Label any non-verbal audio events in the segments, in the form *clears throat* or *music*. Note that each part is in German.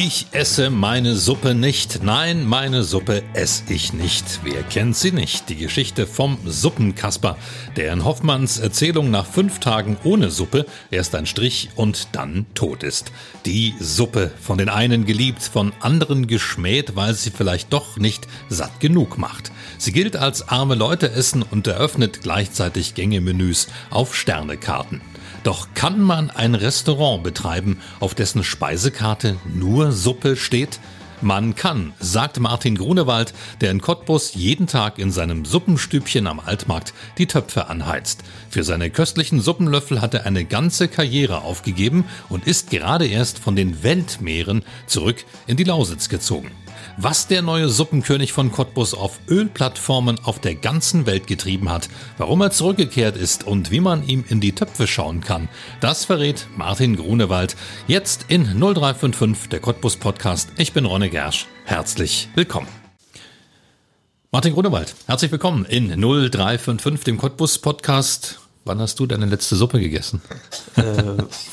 Ich esse meine Suppe nicht. Nein, meine Suppe esse ich nicht. Wer kennt sie nicht? Die Geschichte vom Suppenkasper, der in Hoffmanns Erzählung nach fünf Tagen ohne Suppe erst ein Strich und dann tot ist. Die Suppe, von den einen geliebt, von anderen geschmäht, weil sie vielleicht doch nicht satt genug macht. Sie gilt als arme Leute essen und eröffnet gleichzeitig Gängemenüs auf Sternekarten. Doch kann man ein Restaurant betreiben, auf dessen Speisekarte nur Suppe steht? Man kann, sagt Martin Grunewald, der in Cottbus jeden Tag in seinem Suppenstübchen am Altmarkt die Töpfe anheizt. Für seine köstlichen Suppenlöffel hat er eine ganze Karriere aufgegeben und ist gerade erst von den Weltmeeren zurück in die Lausitz gezogen. Was der neue Suppenkönig von Cottbus auf Ölplattformen auf der ganzen Welt getrieben hat, warum er zurückgekehrt ist und wie man ihm in die Töpfe schauen kann, das verrät Martin Grunewald jetzt in 0355, der Cottbus Podcast. Ich bin Ronne Gersch. Herzlich willkommen. Martin Grunewald, herzlich willkommen in 0355, dem Cottbus Podcast. Wann hast du deine letzte Suppe gegessen? Äh,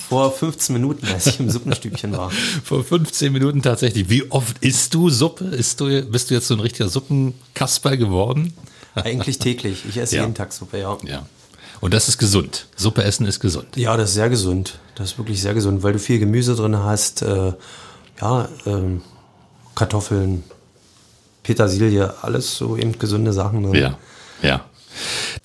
vor 15 Minuten, als ich im Suppenstübchen war. *laughs* vor 15 Minuten tatsächlich. Wie oft isst du Suppe? Isst du, bist du jetzt so ein richtiger Suppenkasper geworden? Eigentlich täglich. Ich esse Ja. jeden Tag Suppe, ja. Ja. Und das ist gesund. Suppe essen ist gesund. Ja, das ist sehr gesund. Das ist wirklich sehr gesund, weil du viel Gemüse drin hast. Äh, ja, ähm, Kartoffeln, Petersilie, alles so eben gesunde Sachen drin. Ja, ja.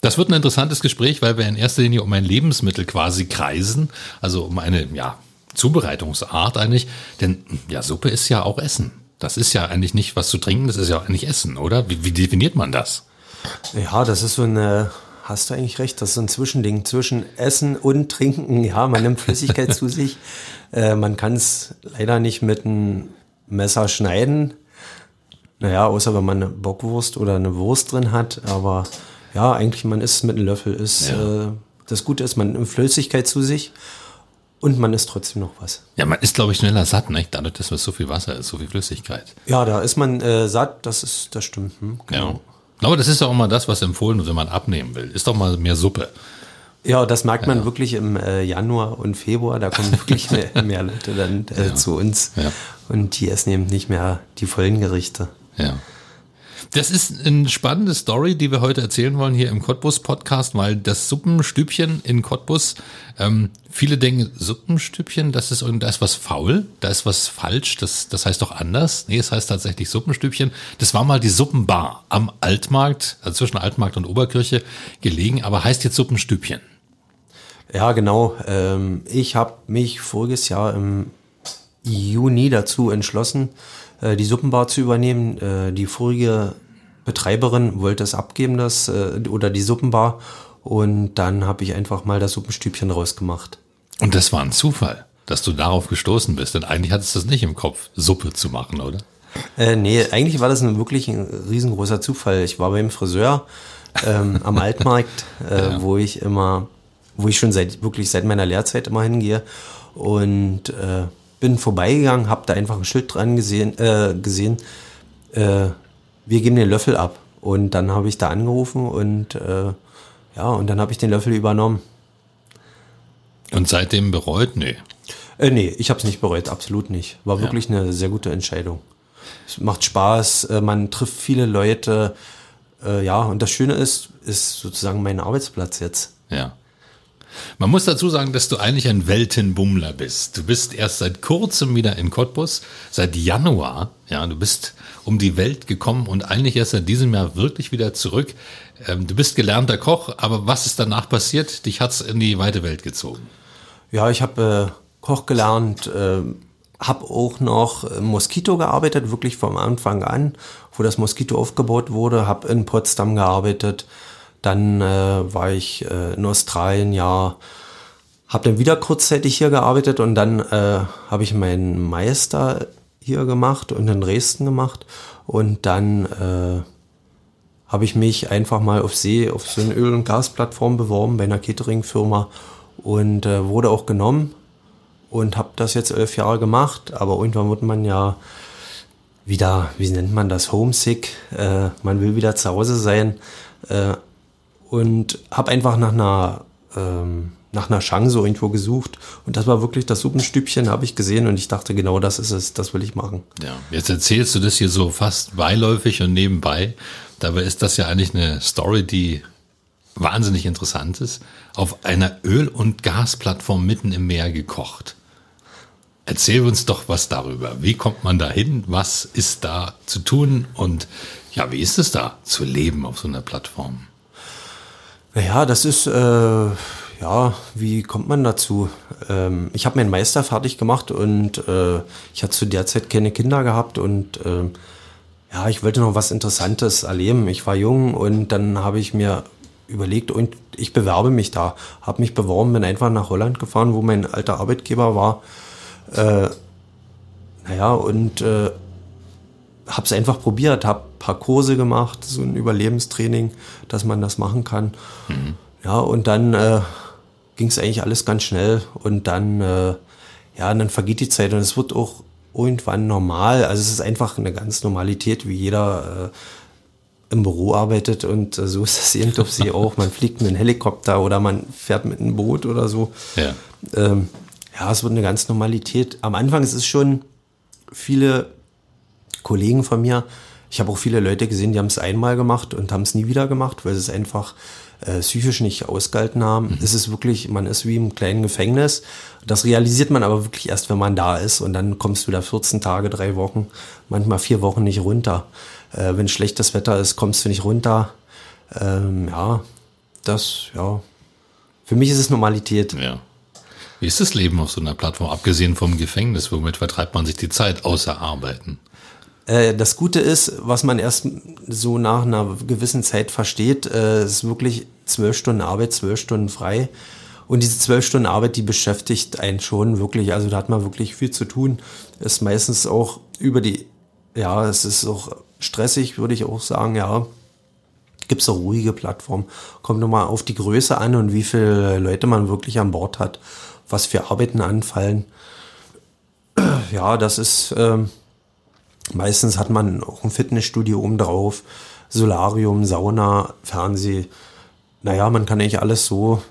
Das wird ein interessantes Gespräch, weil wir in erster Linie um ein Lebensmittel quasi kreisen, also um eine ja, Zubereitungsart eigentlich. Denn ja, Suppe ist ja auch Essen. Das ist ja eigentlich nicht was zu trinken, das ist ja eigentlich Essen, oder? Wie, wie definiert man das? Ja, das ist so eine, hast du eigentlich recht, das ist so ein Zwischending zwischen Essen und Trinken. *laughs* Ja, man nimmt Flüssigkeit zu sich. *laughs* Äh, man kann es leider nicht mit einem Messer schneiden. Naja, außer wenn man eine Bockwurst oder eine Wurst drin hat. Aber ja, eigentlich man isst mit einem Löffel. Ist, Ja. äh, das Gute ist, man nimmt Flüssigkeit zu sich und man isst trotzdem noch was. Ja, man ist, glaube ich, schneller satt, ne? dadurch, dass es so viel Wasser ist, so viel Flüssigkeit. Ja, da ist man äh, satt, das ist, das stimmt. Hm, Ja. Aber das ist ja auch mal das, was empfohlen wird, wenn man abnehmen will. Ist doch mal mehr Suppe. Ja, das merkt man wirklich im äh, Januar und Februar. Da kommen wirklich *laughs* mehr, mehr Leute dann äh, zu uns. Ja. Und die essen eben nicht mehr die vollen Gerichte. Ja. Das ist eine spannende Story, die wir heute erzählen wollen hier im Cottbus-Podcast, weil das Suppenstübchen in Cottbus, ähm, viele denken, Suppenstübchen, das ist, da ist was faul, da ist was falsch, das, das heißt doch anders. Nee, es heißt tatsächlich Suppenstübchen. Das war mal die Suppenbar am Altmarkt, also zwischen Altmarkt und Oberkirche gelegen, aber heißt jetzt Suppenstübchen. Ja, genau. Ähm, ich habe mich voriges Jahr im Juni dazu entschlossen, äh, die Suppenbar zu übernehmen. Äh, die vorige Betreiberin wollte es abgeben, das äh, oder die Suppenbar. Und dann habe ich einfach mal das Suppenstübchen rausgemacht. Und das war ein Zufall, dass du darauf gestoßen bist, denn eigentlich hattest du das nicht im Kopf, Suppe zu machen, oder? Äh, nee, eigentlich war das ein, wirklich ein riesengroßer Zufall. Ich war beim Friseur ähm, am Altmarkt, *laughs* äh, wo ich immer, wo ich schon seit wirklich seit meiner Lehrzeit immer hingehe und äh, bin vorbeigegangen, habe da einfach ein Schild dran gesehen, äh, gesehen, äh, wir geben den Löffel ab. Und dann habe ich da angerufen und äh, ja, und dann habe ich den Löffel übernommen. Und seitdem bereut? Nee. Äh, nee, ich habe es nicht bereut, absolut nicht. War wirklich eine sehr gute Entscheidung. Es macht Spaß, äh, man trifft viele Leute. Äh, ja, und das Schöne ist, ist sozusagen mein Arbeitsplatz jetzt. Ja. Man muss dazu sagen, dass du eigentlich ein Weltenbummler bist. Du bist erst seit kurzem wieder in Cottbus, seit Januar. Ja, du bist um die Welt gekommen und eigentlich erst seit diesem Jahr wirklich wieder zurück. Ähm, du bist gelernter Koch, aber was ist danach passiert? Dich hat's in die weite Welt gezogen. Ja, ich habe äh, Koch gelernt, äh, habe auch noch im Moskito gearbeitet, wirklich vom Anfang an, wo das Moskito aufgebaut wurde, habe in Potsdam gearbeitet. Dann äh, war ich äh, in Australien, ja, habe dann wieder kurzzeitig hier gearbeitet und dann äh, habe ich meinen Meister hier gemacht und in Dresden gemacht und dann äh, habe ich mich einfach mal auf See, auf so eine Öl- und Gasplattform beworben bei einer Catering-Firma und äh, wurde auch genommen und habe das jetzt elf Jahre gemacht. Aber irgendwann wird man ja wieder, wie nennt man das, homesick. Äh, man will wieder zu Hause sein äh, und habe einfach nach einer ähm, nach einer Chance irgendwo gesucht und das war wirklich das Suppenstübchen, habe ich gesehen und ich dachte, genau das ist es, das will ich machen. Ja, jetzt erzählst du das hier so fast beiläufig und nebenbei. Dabei ist das ja eigentlich eine Story, die wahnsinnig interessant ist. Auf einer Öl- und Gasplattform mitten im Meer gekocht. Erzähl uns doch was darüber. Wie kommt man da hin? Was ist da zu tun? Und ja, wie ist es da zu leben auf so einer Plattform? Naja, das ist, äh, ja, wie kommt man dazu? Ähm, ich habe meinen Meister fertig gemacht und äh, ich hatte zu der Zeit keine Kinder gehabt und äh, ja, ich wollte noch was Interessantes erleben. Ich war jung und dann habe ich mir überlegt und ich bewerbe mich da. Habe mich beworben, bin einfach nach Holland gefahren, wo mein alter Arbeitgeber war. Äh, naja, und äh, habe es einfach probiert, habe paar Kurse gemacht, so ein Überlebenstraining, dass man das machen kann. Mhm. Ja, und dann äh, ging es eigentlich alles ganz schnell und dann, äh, ja, dann vergeht die Zeit und es wird auch irgendwann normal. Also es ist einfach eine ganz Normalität, wie jeder äh, im Büro arbeitet und äh, so ist eben auf See auch. Man fliegt mit einem Helikopter oder man fährt mit einem Boot oder so. Ja. Ähm, ja, es wird eine ganz Normalität. Am Anfang ist es schon viele Kollegen von mir, ich habe auch viele Leute gesehen, die haben es einmal gemacht und haben es nie wieder gemacht, weil sie es einfach äh, psychisch nicht ausgehalten haben. Mhm. Es ist wirklich, man ist wie im kleinen Gefängnis. Das realisiert man aber wirklich erst, wenn man da ist und dann kommst du wieder 14 Tage, drei Wochen, manchmal vier Wochen nicht runter. Äh, wenn schlechtes Wetter ist, kommst du nicht runter. Ähm, ja, das, ja. Für mich ist es Normalität. Ja. Wie ist das Leben auf so einer Plattform, abgesehen vom Gefängnis? Womit vertreibt man sich die Zeit außer Arbeiten? Äh, das Gute ist, was man erst so nach einer gewissen Zeit versteht, äh, ist wirklich zwölf Stunden Arbeit, zwölf Stunden frei. Und diese zwölf Stunden Arbeit, die beschäftigt einen schon wirklich. Also da hat man wirklich viel zu tun. Ist meistens auch über die, ja, es ist auch stressig, würde ich auch sagen, ja. Gibt es eine ruhige Plattform. Kommt nochmal auf die Größe an und wie viele Leute man wirklich an Bord hat, was für Arbeiten anfallen. *clears throat* Ja, das ist, ähm, Meistens hat man auch ein Fitnessstudio oben drauf, Solarium, Sauna, Fernseh. Naja, man kann eigentlich alles so,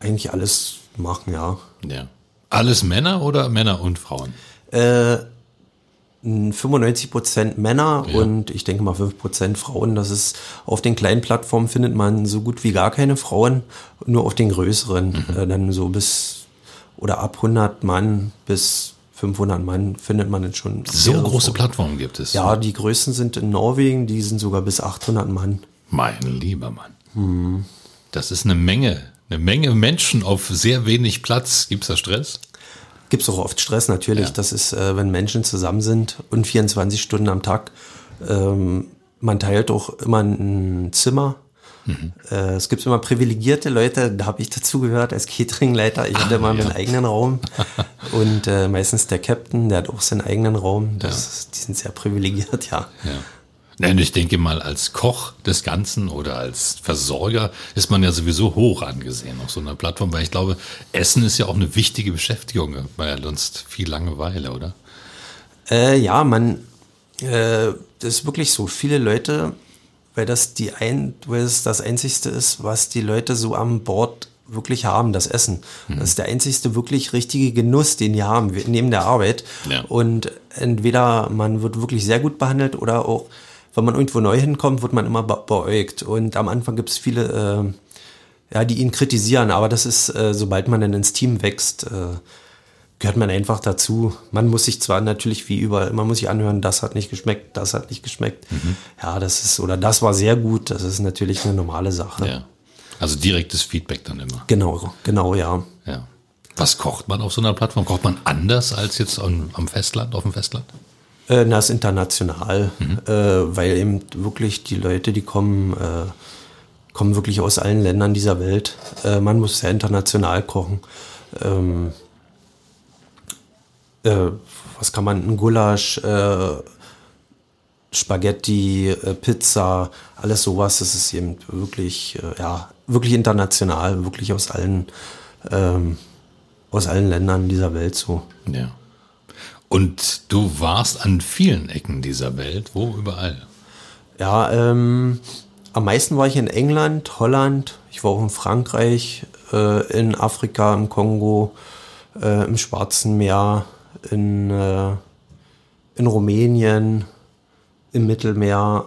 eigentlich alles machen, ja. Ja. Alles Männer oder Männer und Frauen? Äh, 95 Prozent Männer ja. und ich denke mal 5 Prozent Frauen. Das ist auf den kleinen Plattformen findet man so gut wie gar keine Frauen, nur auf den größeren, mhm. äh, dann so bis oder ab 100 Mann bis 500 Mann findet man jetzt schon. So große Plattformen gibt es. Ja, die größten sind in Norwegen, die sind sogar bis 800 Mann. Mein lieber Mann. Hm. Das ist eine Menge, eine Menge Menschen auf sehr wenig Platz. Gibt es da Stress? Gibt es auch oft Stress, natürlich. Ja. Das ist, äh, wenn Menschen zusammen sind und 24 Stunden am Tag. Ähm, man teilt auch immer ein Zimmer Mhm. Äh, es gibt immer privilegierte Leute, da habe ich dazugehört als Cateringleiter. Ich hatte ah, immer ja. meinen eigenen Raum *laughs* und äh, meistens der Captain, der hat auch seinen eigenen Raum. Das, ja. Die sind sehr privilegiert, ja. ja. Nein, ich denke mal, als Koch des Ganzen oder als Versorger ist man ja sowieso hoch angesehen auf so einer Plattform, weil ich glaube, Essen ist ja auch eine wichtige Beschäftigung, weil sonst viel Langeweile, oder? Äh, ja, man, äh, das ist wirklich so. Viele Leute weil das die ein, weil es das einzigste ist, was die Leute so am Bord wirklich haben, das Essen. Mhm. Das ist der einzigste wirklich richtige Genuss, den die haben, neben der Arbeit. Ja. Und entweder man wird wirklich sehr gut behandelt oder auch, wenn man irgendwo neu hinkommt, wird man immer beäugt. Und am Anfang gibt es viele, äh, ja, die ihn kritisieren, aber das ist, äh, sobald man dann ins Team wächst, äh, gehört man einfach dazu. Man muss sich zwar natürlich wie überall, man muss sich anhören, das hat nicht geschmeckt, das hat nicht geschmeckt. Mhm. Ja, das ist, oder das war sehr gut, das ist natürlich eine normale Sache. Ja. Also direktes Feedback dann immer. Genau, genau, ja. Ja. Was kocht man auf so einer Plattform? Kocht man anders als jetzt am, am Festland, auf dem Festland? Äh, na, ist international, mhm. äh, weil eben wirklich die Leute, die kommen, äh, kommen wirklich aus allen Ländern dieser Welt. Äh, man muss sehr international kochen. Ähm, äh, was kann man, ein Gulasch, äh, Spaghetti, äh, Pizza, alles sowas. Das ist eben wirklich, äh, ja, wirklich international, wirklich aus allen, ähm, aus allen Ländern dieser Welt so. Ja. Und du warst an vielen Ecken dieser Welt, wo überall? Ja, ähm, am meisten war ich in England, Holland, ich war auch in Frankreich, äh, in Afrika, im Kongo, äh, im Schwarzen Meer, in, äh, in Rumänien, im Mittelmeer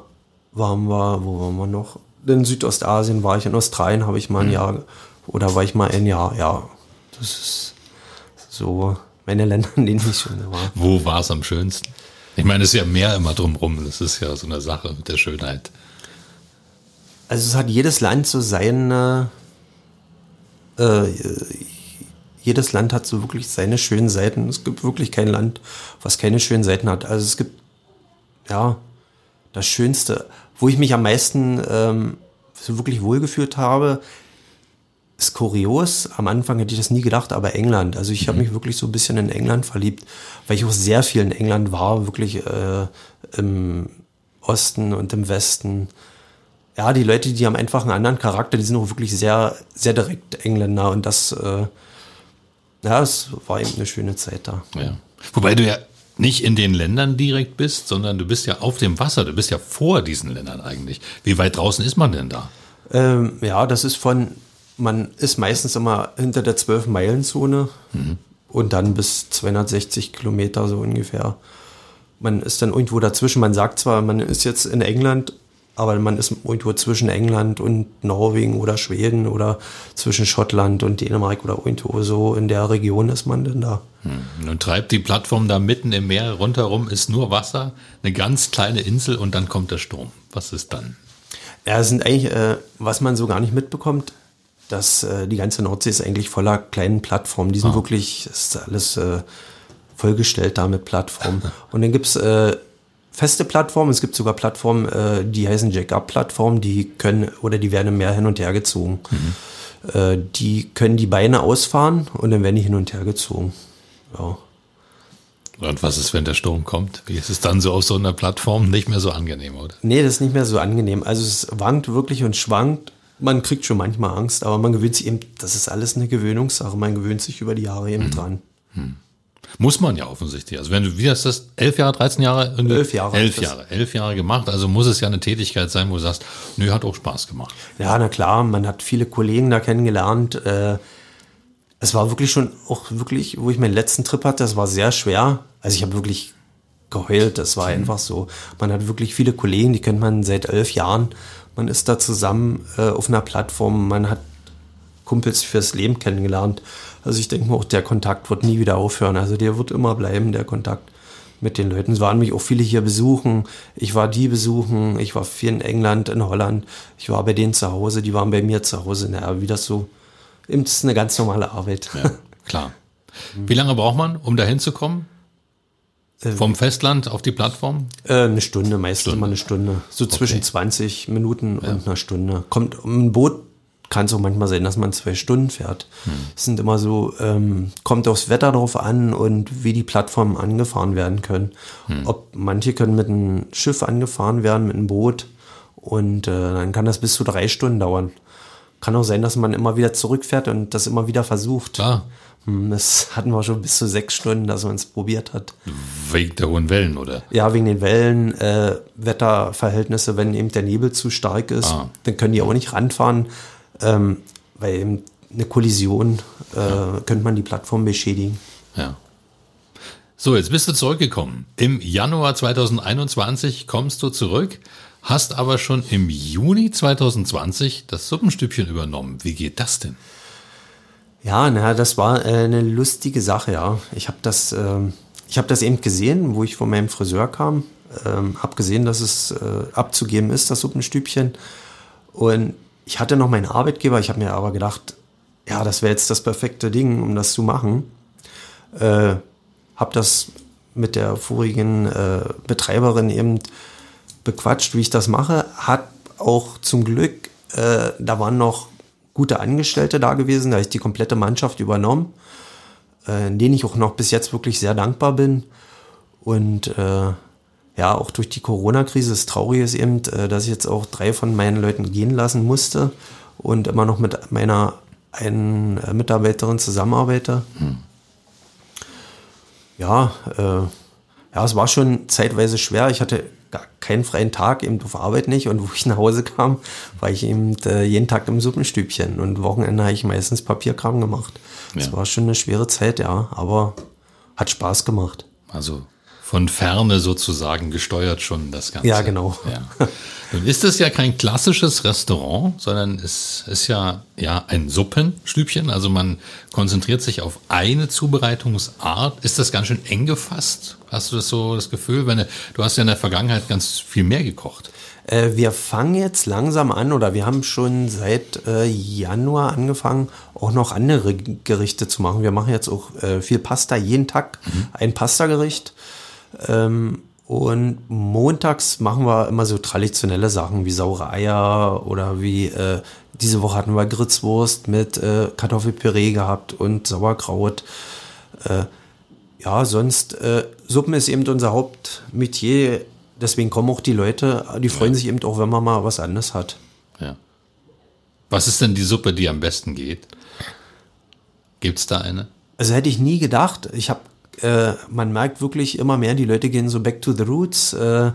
waren wir, wo waren wir noch? In Südostasien war ich, in Australien habe ich mal ein mhm. Jahr, oder war ich mal ein Jahr, ja. Das ist so meine Länder, in denen ich schon war. Wo war es am schönsten? Ich meine, es ist ja mehr immer drumrum. Das ist ja so eine Sache mit der Schönheit. Also es hat jedes Land so seine, äh, jedes Land hat so wirklich seine schönen Seiten. Es gibt wirklich kein Land, was keine schönen Seiten hat. Also es gibt, ja, das Schönste, wo ich mich am meisten ähm, so wirklich wohlgefühlt habe, ist kurios. Am Anfang hätte ich das nie gedacht, aber England. Also ich mhm. habe mich wirklich so ein bisschen in England verliebt, weil ich auch sehr viel in England war, wirklich äh, im Osten und im Westen. Ja, die Leute, die haben einfach einen anderen Charakter, die sind auch wirklich sehr, sehr direkt Engländer und das, äh, ja, es war eben eine schöne Zeit da. Ja. Wobei du ja nicht in den Ländern direkt bist, sondern du bist ja auf dem Wasser, du bist ja vor diesen Ländern eigentlich. Wie weit draußen ist man denn da? Ähm, ja, das ist von man ist meistens immer hinter der 12-Meilen-Zone mhm. und dann bis 260 Kilometer so ungefähr. Man ist dann irgendwo dazwischen. Man sagt zwar, man ist jetzt in England, aber man ist irgendwo zwischen England und Norwegen oder Schweden oder zwischen Schottland und Dänemark oder irgendwo so in der Region ist man denn da. Hm. Nun treibt die Plattform da mitten im Meer rundherum, ist nur Wasser, eine ganz kleine Insel und dann kommt der Sturm. Was ist dann? Ja, es sind eigentlich, äh, was man so gar nicht mitbekommt, dass äh, die ganze Nordsee ist eigentlich voller kleinen Plattformen. Die sind ah. wirklich, ist alles äh, vollgestellt da mit Plattformen. *laughs* Und dann gibt's äh, feste Plattformen, es gibt sogar Plattformen, äh, die heißen Jack-Up-Plattformen, die können oder die werden im Meer hin und her gezogen. Mhm. Äh, die können die Beine ausfahren und dann werden die hin und her gezogen. Ja. Und was ist, wenn der Sturm kommt? Wie ist es dann so auf so einer Plattform? Nicht mehr so angenehm, oder? Nee, das ist nicht mehr so angenehm. Also es wankt wirklich und schwankt man kriegt schon manchmal Angst, aber man gewöhnt sich eben, das ist alles eine Gewöhnungssache, man gewöhnt sich über die Jahre eben hm. dran. Hm. Muss man ja offensichtlich. Also wenn du, wie hast das, elf Jahre, 13 Jahre? Elf Jahre. Elf Jahre, elf Jahre gemacht. Also muss es ja eine Tätigkeit sein, wo du sagst, nö, hat auch Spaß gemacht. Ja, na klar, man hat viele Kollegen da kennengelernt. Äh, es war wirklich schon auch wirklich, wo ich meinen letzten Trip hatte, das war sehr schwer. Also ich habe wirklich geheult, das war mhm. einfach so. Man hat wirklich viele Kollegen, die kennt man seit elf Jahren man ist da zusammen äh, auf einer Plattform, man hat Kumpels fürs Leben kennengelernt. Also ich denke mir auch, der Kontakt wird nie wieder aufhören. Also der wird immer bleiben, der Kontakt mit den Leuten. Es waren mich auch viele hier besuchen. Ich war die besuchen. Ich war viel in England, in Holland. Ich war bei denen zu Hause. Die waren bei mir zu Hause. Naja, wie das so. Das ist eine ganz normale Arbeit. Ja, klar. Wie lange braucht man, um da hinzukommen? Äh, Vom Festland auf die Plattform? Äh, eine Stunde, meistens Stunde. immer eine Stunde. So okay. zwischen 20 Minuten ja. und einer Stunde. Kommt ein Boot kann es auch manchmal sein, dass man zwei Stunden fährt. Hm. Es sind immer so, ähm, kommt aufs Wetter drauf an und wie die Plattformen angefahren werden können. Hm. Ob manche können mit einem Schiff angefahren werden, mit einem Boot und äh, dann kann das bis zu drei Stunden dauern. Kann auch sein, dass man immer wieder zurückfährt und das immer wieder versucht. Klar. Hm, das *laughs* hatten wir schon bis zu sechs Stunden, dass man es probiert hat. Wegen der hohen Wellen, oder? Ja, wegen den Wellen, äh, Wetterverhältnisse, wenn eben der Nebel zu stark ist, ah. dann können die auch nicht ranfahren, ähm, weil eben eine Kollision äh, könnte man die Plattform beschädigen. Ja. So, jetzt bist du zurückgekommen. Im Januar 2021 kommst du zurück, hast aber schon im Juni 2020 das Suppenstübchen übernommen. Wie geht das denn? Ja, na, das war äh, eine lustige Sache, ja. Ich habe das, äh, ich habe das eben gesehen, wo ich von meinem Friseur kam. Ähm, habe gesehen, dass es äh, abzugeben ist, das Suppenstübchen. Und ich hatte noch meinen Arbeitgeber. Ich habe mir aber gedacht, ja, das wäre jetzt das perfekte Ding, um das zu machen. Äh, habe das mit der vorigen äh, Betreiberin eben bequatscht, wie ich das mache. Hat auch zum Glück, äh, da waren noch gute Angestellte da gewesen. Da habe ich die komplette Mannschaft übernommen, äh, denen ich auch noch bis jetzt wirklich sehr dankbar bin. Und äh, ja, auch durch die Corona-Krise, das Traurige ist eben, äh, dass ich jetzt auch drei von meinen Leuten gehen lassen musste und immer noch mit meiner einen äh, Mitarbeiterin zusammenarbeite. Hm. Ja, äh, ja, es war schon zeitweise schwer. Ich hatte gar keinen freien Tag, eben auf Arbeit nicht. Und *laughs* wo ich nach Hause kam, war ich eben äh, jeden Tag im Suppenstübchen. Und Wochenende habe ich meistens Papierkram gemacht. Das ja. war schon eine schwere Zeit, ja, aber hat Spaß gemacht. Also von Ferne sozusagen gesteuert schon das Ganze. Ja, genau. Ja. Nun ist es ja kein klassisches Restaurant, sondern es ist ja, ja ein Suppenstübchen. Also man konzentriert sich auf eine Zubereitungsart. Ist das ganz schön eng gefasst? Hast du das so das Gefühl? Wenn, du hast ja in der Vergangenheit ganz viel mehr gekocht. Äh, wir fangen jetzt langsam an oder wir haben schon seit äh, Januar angefangen, auch noch andere Gerichte zu machen. Wir machen jetzt auch äh, viel Pasta, jeden Tag mhm. ein Pastagericht. Ähm, und montags machen wir immer so traditionelle Sachen wie saure Eier oder wie äh, diese Woche hatten wir Gritzwurst mit äh, Kartoffelpüree gehabt und Sauerkraut. Äh, ja, sonst äh, Suppen ist eben unser Hauptmetier. Deswegen kommen auch die Leute, die freuen ja. sich eben auch, wenn man mal was anderes hat. Ja. Was ist denn die Suppe, die am besten geht? Gibt es da eine? Also hätte ich nie gedacht. Ich habe äh, man merkt wirklich immer mehr, die Leute gehen so back to the roots. Äh,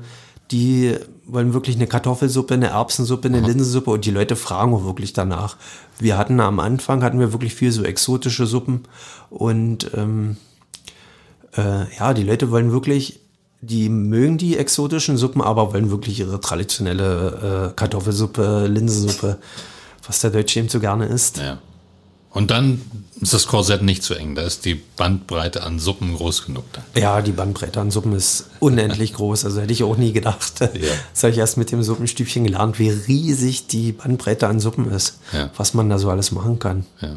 die wollen wirklich eine Kartoffelsuppe, eine Erbsensuppe, eine Linsensuppe und die Leute fragen auch wirklich danach. Wir hatten am Anfang hatten wir wirklich viel so exotische Suppen und ähm, äh, ja, die Leute wollen wirklich, die mögen die exotischen Suppen, aber wollen wirklich ihre traditionelle äh, Kartoffelsuppe, Linsensuppe, was der Deutsche eben so gerne isst. Ja. Und dann ist das Korsett nicht zu eng. Da ist die Bandbreite an Suppen groß genug. Dann. Ja, die Bandbreite an Suppen ist unendlich *laughs* groß. Also hätte ich auch nie gedacht. Ja. Das habe ich erst mit dem Suppenstübchen gelernt, wie riesig die Bandbreite an Suppen ist. Ja. Was man da so alles machen kann. Ja.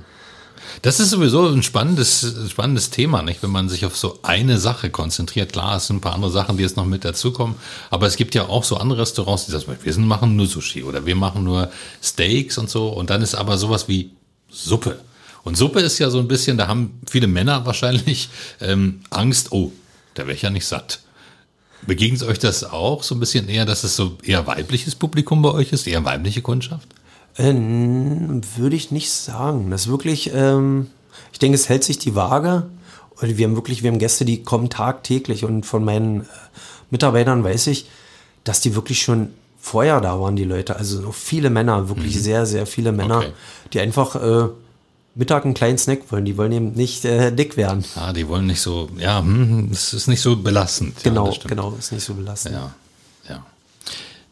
Das ist sowieso ein spannendes, spannendes Thema, nicht? wenn man sich auf so eine Sache konzentriert. Klar, es sind ein paar andere Sachen, die jetzt noch mit dazukommen. Aber es gibt ja auch so andere Restaurants, die sagen, wir machen nur Sushi oder wir machen nur Steaks und so. Und dann ist aber sowas wie Suppe. Und Suppe ist ja so ein bisschen, da haben viele Männer wahrscheinlich ähm, Angst, oh, da wäre ich ja nicht satt. Begegnet euch das auch so ein bisschen eher, dass es so eher weibliches Publikum bei euch ist, eher weibliche Kundschaft? Äh, würde ich nicht sagen. Das ist wirklich, ähm, ich denke, es hält sich die Waage. Und wir haben wirklich, wir haben Gäste, die kommen tagtäglich und von meinen äh, Mitarbeitern weiß ich, dass die wirklich schon vorher da waren, die Leute. Also viele Männer, wirklich mhm. sehr, sehr viele Männer, okay. die einfach äh, Mittag einen kleinen Snack wollen. Die wollen eben nicht äh, dick werden. Ah, die wollen nicht so, ja, hm, es ist nicht so belastend. Genau, ja, genau, ist nicht so belastend. Ja.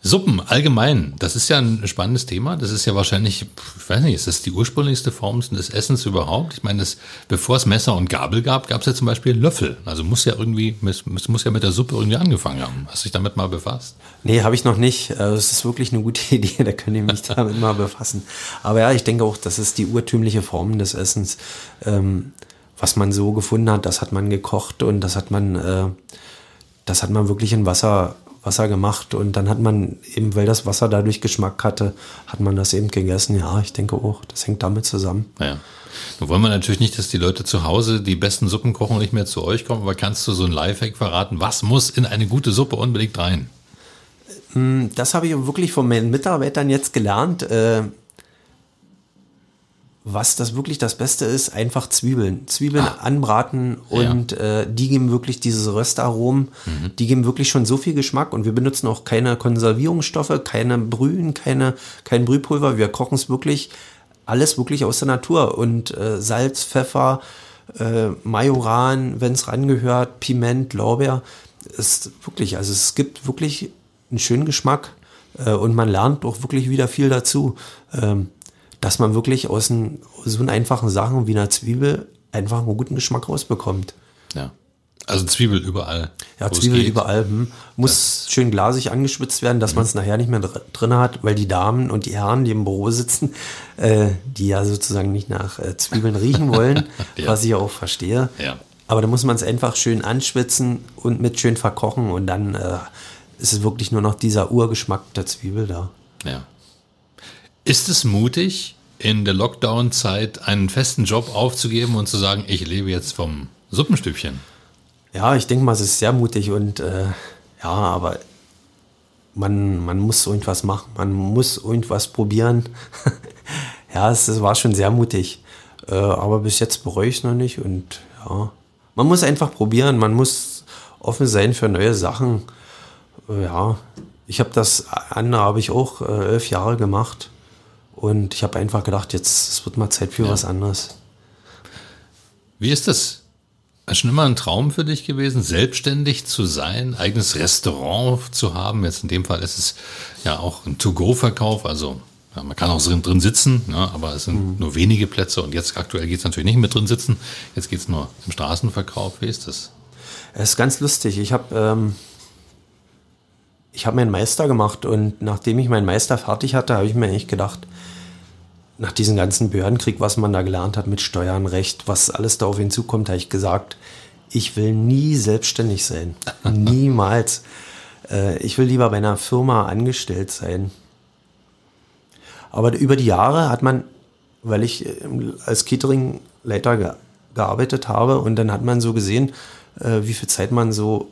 Suppen allgemein, das ist ja ein spannendes Thema. Das ist ja wahrscheinlich, ich weiß nicht, ist das die ursprünglichste Form des Essens überhaupt? Ich meine, das, bevor es Messer und Gabel gab, gab es ja zum Beispiel Löffel. Also muss ja irgendwie, es muss ja mit der Suppe irgendwie angefangen haben. Hast du dich damit mal befasst? Nee, habe ich noch nicht. Das also, ist wirklich eine gute *laughs* Idee, da können ich mich damit mal befassen. Aber ja, ich denke auch, das ist die urtümliche Form des Essens. Ähm, was man so gefunden hat, das hat man gekocht und das hat man, äh, das hat man wirklich in Wasser Wasser gemacht und dann hat man eben, weil das Wasser dadurch Geschmack hatte, hat man das eben gegessen. Ja, ich denke auch, das hängt damit zusammen. Ja. Nun wollen wir natürlich nicht, dass die Leute zu Hause die besten Suppen kochen und nicht mehr zu euch kommen, aber kannst du so ein Lifehack verraten? Was muss in eine gute Suppe unbedingt rein? Hm, das habe ich wirklich von meinen Mitarbeitern jetzt gelernt. Was das wirklich das Beste ist, einfach Zwiebeln. Zwiebeln ah. anbraten und ja. äh, die geben wirklich diese Röstaromen, mhm. die geben wirklich schon so viel Geschmack und wir benutzen auch keine Konservierungsstoffe, keine Brühen, keine, kein Brühpulver. Wir kochen es wirklich alles wirklich aus der Natur und äh, Salz, Pfeffer, äh, Majoran, wenn es rangehört, Piment, Lorbeer. Ist wirklich, also es gibt wirklich einen schönen Geschmack äh, und man lernt auch wirklich wieder viel dazu. Ähm, dass man wirklich aus, ein, so einfachen Sachen wie einer Zwiebel einfach einen guten Geschmack rausbekommt. Ja. Also Zwiebel überall. Ja, Zwiebel überall. Hm. Muss ja. schön glasig angeschwitzt werden, dass mhm. man es nachher nicht mehr drin hat, weil die Damen und die Herren, die im Büro sitzen, äh, die ja sozusagen nicht nach äh, Zwiebeln riechen wollen, *laughs* ja. was ich auch verstehe. Ja. Aber da muss man es einfach schön anschwitzen und mit schön verkochen und dann äh, ist es wirklich nur noch dieser Urgeschmack der Zwiebel da. Ja. Ist es mutig, in der Lockdown-Zeit einen festen Job aufzugeben und zu sagen, ich lebe jetzt vom Suppenstübchen? Ja, ich denke mal, es ist sehr mutig und äh, ja, aber man, man muss irgendwas machen, man muss irgendwas probieren. *laughs* ja, es, es, war schon sehr mutig. Äh, aber bis jetzt bereue ich es noch nicht und ja, man muss einfach probieren, man muss offen sein für neue Sachen. Äh, ja, ich habe das andere habe ich auch äh, elf Jahre gemacht und ich habe einfach gedacht, jetzt es wird mal Zeit für ja. was anderes. Wie ist das? Ist schon immer ein Traum für dich gewesen, selbstständig zu sein, eigenes Restaurant zu haben. Jetzt in dem Fall ist es ja auch ein To-Go-Verkauf, also ja, man kann auch drin, drin sitzen, ja, aber es sind mhm. nur wenige Plätze und jetzt aktuell geht es natürlich nicht mit drin sitzen. Jetzt geht es nur im Straßenverkauf. Wie ist das? Es ist ganz lustig. Ich habe ähm, ich habe meinen Meister gemacht und nachdem ich meinen Meister fertig hatte, habe ich mir eigentlich gedacht, nach diesem ganzen Behördenkrieg, was man da gelernt hat mit Steuern, Recht, was alles da auf ihn zukommt, habe ich gesagt, ich will nie selbstständig sein. *laughs* Niemals. Äh, ich will lieber bei einer Firma angestellt sein. Aber über die Jahre hat man, weil ich ähm, als Cateringleiter ge gearbeitet habe und dann hat man so gesehen, äh, wie viel Zeit man so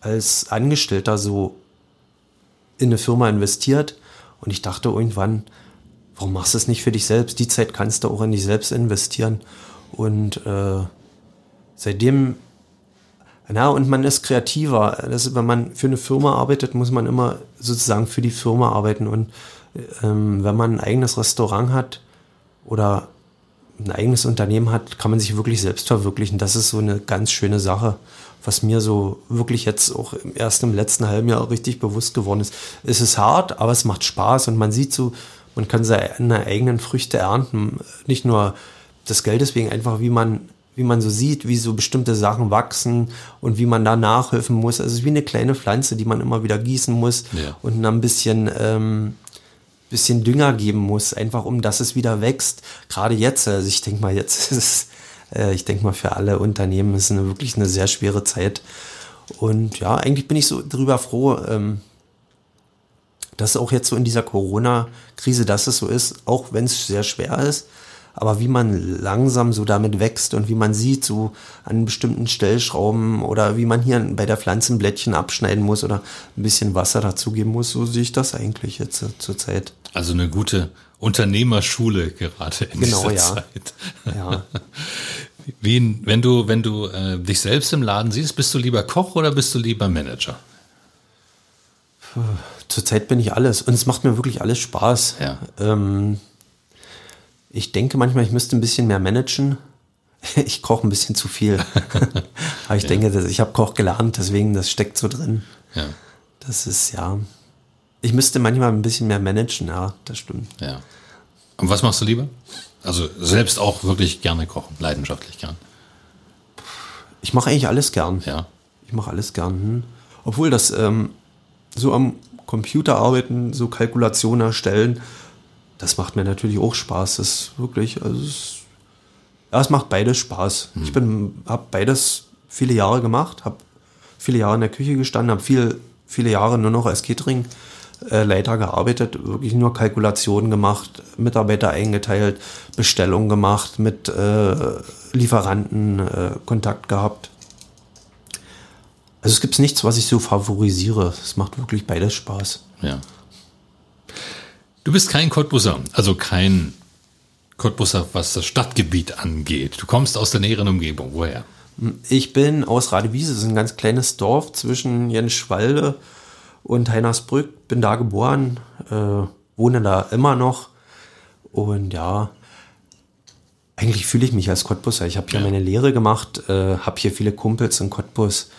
als Angestellter so in eine Firma investiert. Und ich dachte irgendwann, warum machst du es nicht für dich selbst? Die Zeit kannst du auch in dich selbst investieren. Und äh, seitdem, na, und man ist kreativer. Das, wenn man für eine Firma arbeitet, muss man immer sozusagen für die Firma arbeiten. Und ähm, wenn man ein eigenes Restaurant hat oder ein eigenes Unternehmen hat, kann man sich wirklich selbst verwirklichen. Das ist so eine ganz schöne Sache was mir so wirklich jetzt auch erst im letzten halben Jahr richtig bewusst geworden ist. Es ist hart, aber es macht Spaß und man sieht so, man kann seine eigenen Früchte ernten. Nicht nur des Geldes wegen, einfach wie man, wie man so sieht, wie so bestimmte Sachen wachsen und wie man da nachhelfen muss. Also es ist wie eine kleine Pflanze, die man immer wieder gießen muss ja. und dann ein bisschen, ähm, bisschen Dünger geben muss, einfach um dass es wieder wächst. Gerade jetzt, also ich denke mal, jetzt *laughs* ist es äh, ich denke mal, für alle Unternehmen ist es wirklich eine sehr schwere Zeit. Und ja, eigentlich bin ich so drüber froh, ähm, dass auch jetzt so in dieser Corona-Krise, dass es so ist, auch wenn es sehr schwer ist, aber wie man langsam so damit wächst und wie man sieht, so an bestimmten Stellschrauben oder wie man hier bei der Pflanzenblättchen abschneiden muss oder ein bisschen Wasser dazugeben muss, so sehe ich das eigentlich jetzt zur Zeit. Also eine gute Unternehmerschule gerade in genau, dieser ja. Zeit. Ja. *laughs* Wie, wenn du, wenn du äh, dich selbst im Laden siehst, bist du lieber Koch oder bist du lieber Manager? Zurzeit bin ich alles und es macht mir wirklich alles Spaß. Ja. Ähm, ich denke manchmal, ich müsste ein bisschen mehr managen. *laughs* Ich koche ein bisschen zu viel. *laughs* Aber ich ja. denke, ich habe Koch gelernt, deswegen das steckt so drin. Ja. Das ist ja. Ich müsste manchmal ein bisschen mehr managen, ja, das stimmt. Ja. Und was machst du lieber? Also selbst auch wirklich gerne kochen, leidenschaftlich gern. Ich mache eigentlich alles gern. Ja. Ich mache alles gern. Hm. Obwohl das ähm, so am Computer arbeiten, so Kalkulationen erstellen, das macht mir natürlich auch Spaß. Das ist wirklich, also es, ja, es macht beides Spaß. Hm. Ich bin, habe beides viele Jahre gemacht, habe viele Jahre in der Küche gestanden, habe viel, viele Jahre nur noch als Catering Leiter gearbeitet, wirklich nur Kalkulationen gemacht, Mitarbeiter eingeteilt, Bestellungen gemacht, mit äh, Lieferanten äh, Kontakt gehabt. Also es gibt nichts, was ich so favorisiere. Es macht wirklich beides Spaß. Ja. Du bist kein Cottbusser, also kein Cottbusser, was das Stadtgebiet angeht. Du kommst aus der näheren Umgebung. Woher? Ich bin aus Radewiese, das ist ein ganz kleines Dorf zwischen Jenschwalde und Heinersbrück, bin da geboren, äh, wohne da immer noch. Und ja, eigentlich fühle ich mich als Cottbusser. Ich habe hier ja. meine Lehre gemacht, äh, habe hier viele Kumpels in Cottbus.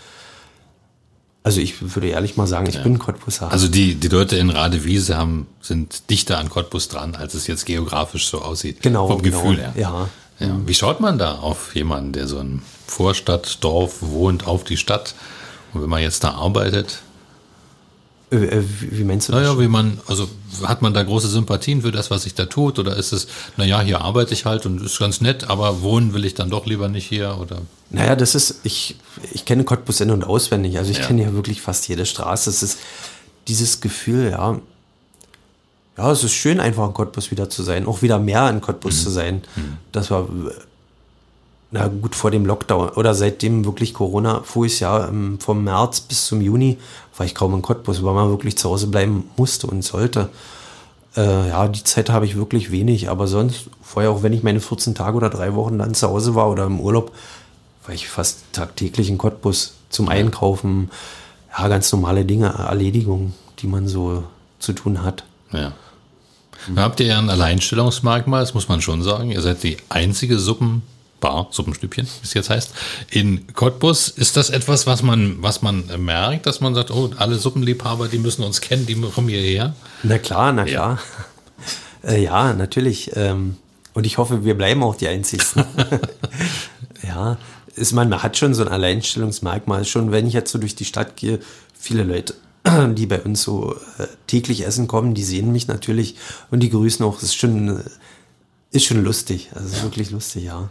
Also ich würde ehrlich mal sagen, ich ja. bin Cottbusser. Also die, die Leute in Radewiese haben, sind dichter an Cottbus dran, als es jetzt geografisch so aussieht. Genau. Vom genau. Gefühl her. Ja. ja. Wie schaut man da auf jemanden, der so im Vorstadtdorf wohnt, auf die Stadt? Und wenn man jetzt da arbeitet, wie meinst du das? Naja, wie man, also hat man da große Sympathien für das, was sich da tut? Oder ist es, naja, hier arbeite ich halt und ist ganz nett, aber wohnen will ich dann doch lieber nicht hier? Oder? Naja, das ist, ich, ich kenne Cottbus in- und auswendig. Also ich ja. kenne ja wirklich fast jede Straße. Es ist dieses Gefühl, ja. Ja, es ist schön, einfach in Cottbus wieder zu sein. Auch wieder mehr in Cottbus mhm. zu sein. Mhm. Das war na gut, vor dem Lockdown oder seitdem wirklich Corona, voriges Jahr ähm, vom März bis zum Juni war ich kaum in Cottbus, weil man wirklich zu Hause bleiben musste und sollte. Äh, ja, die Zeit habe ich wirklich wenig, aber sonst, vorher auch wenn ich meine 14 Tage oder drei Wochen dann zu Hause war oder im Urlaub, war ich fast tagtäglich in Cottbus zum Einkaufen. Ja, ganz normale Dinge, Erledigungen, die man so zu tun hat. Ja. Da habt ihr ja ein Alleinstellungsmerkmal, das muss man schon sagen. Ihr seid die einzige Suppenbar, Suppenstübchen, wie es jetzt heißt, in Cottbus. Ist das etwas, was man, was man merkt, dass man sagt, oh, alle Suppenliebhaber, die müssen uns kennen, die kommen hierher? Na klar, na klar. Ja, äh, ja natürlich. Ähm, und ich hoffe, wir bleiben auch die Einzigsten. *laughs* ja, ist man, man hat schon so ein Alleinstellungsmerkmal. Schon wenn ich jetzt so durch die Stadt gehe, viele Leute, *clears throat* die bei uns so äh, täglich essen kommen, die sehen mich natürlich und die grüßen auch. Das ist schon, ist schon lustig. Also ist wirklich lustig, ja.